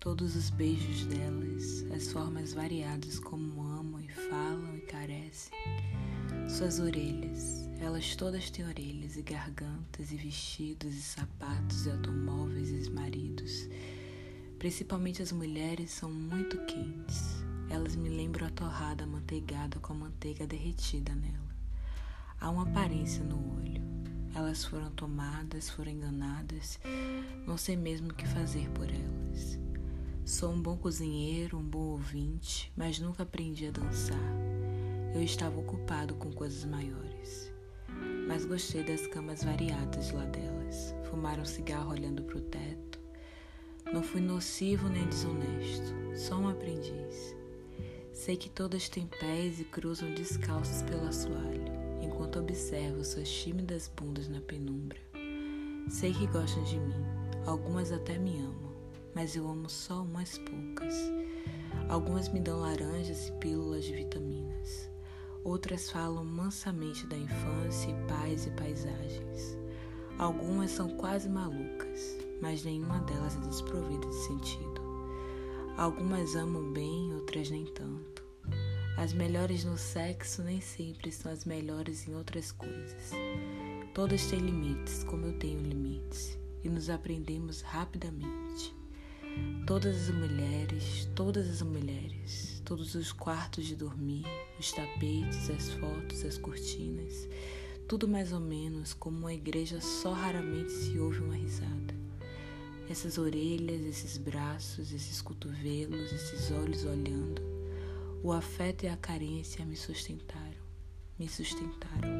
todos os beijos delas, as formas variadas como amam e falam e carecem. Suas orelhas, elas todas têm orelhas e gargantas e vestidos e sapatos e automóveis e maridos. Principalmente as mulheres são muito quentes. Elas me lembram a torrada amanteigada com a manteiga derretida nela. Há uma aparência no olho. Elas foram tomadas, foram enganadas, não sei mesmo o que fazer por elas. Sou um bom cozinheiro, um bom ouvinte, mas nunca aprendi a dançar. Eu estava ocupado com coisas maiores. Mas gostei das camas variadas lá delas. Fumar um cigarro olhando para o teto. Não fui nocivo nem desonesto, só um aprendiz. Sei que todas têm pés e cruzam descalços pelo assoalho, enquanto observo suas tímidas bundas na penumbra. Sei que gostam de mim, algumas até me amam, mas eu amo só umas poucas. Algumas me dão laranjas e pílulas de vitaminas. Outras falam mansamente da infância e paz e paisagens. Algumas são quase malucas, mas nenhuma delas é desprovida de sentido. Algumas amam bem, outras nem tanto. As melhores no sexo nem sempre são as melhores em outras coisas. Todas têm limites, como eu tenho limites, e nos aprendemos rapidamente. Todas as mulheres, todas as mulheres, todos os quartos de dormir, os tapetes, as fotos, as cortinas, tudo mais ou menos como uma igreja só raramente se ouve uma risada. Essas orelhas, esses braços, esses cotovelos, esses olhos olhando, o afeto e a carência me sustentaram, me sustentaram.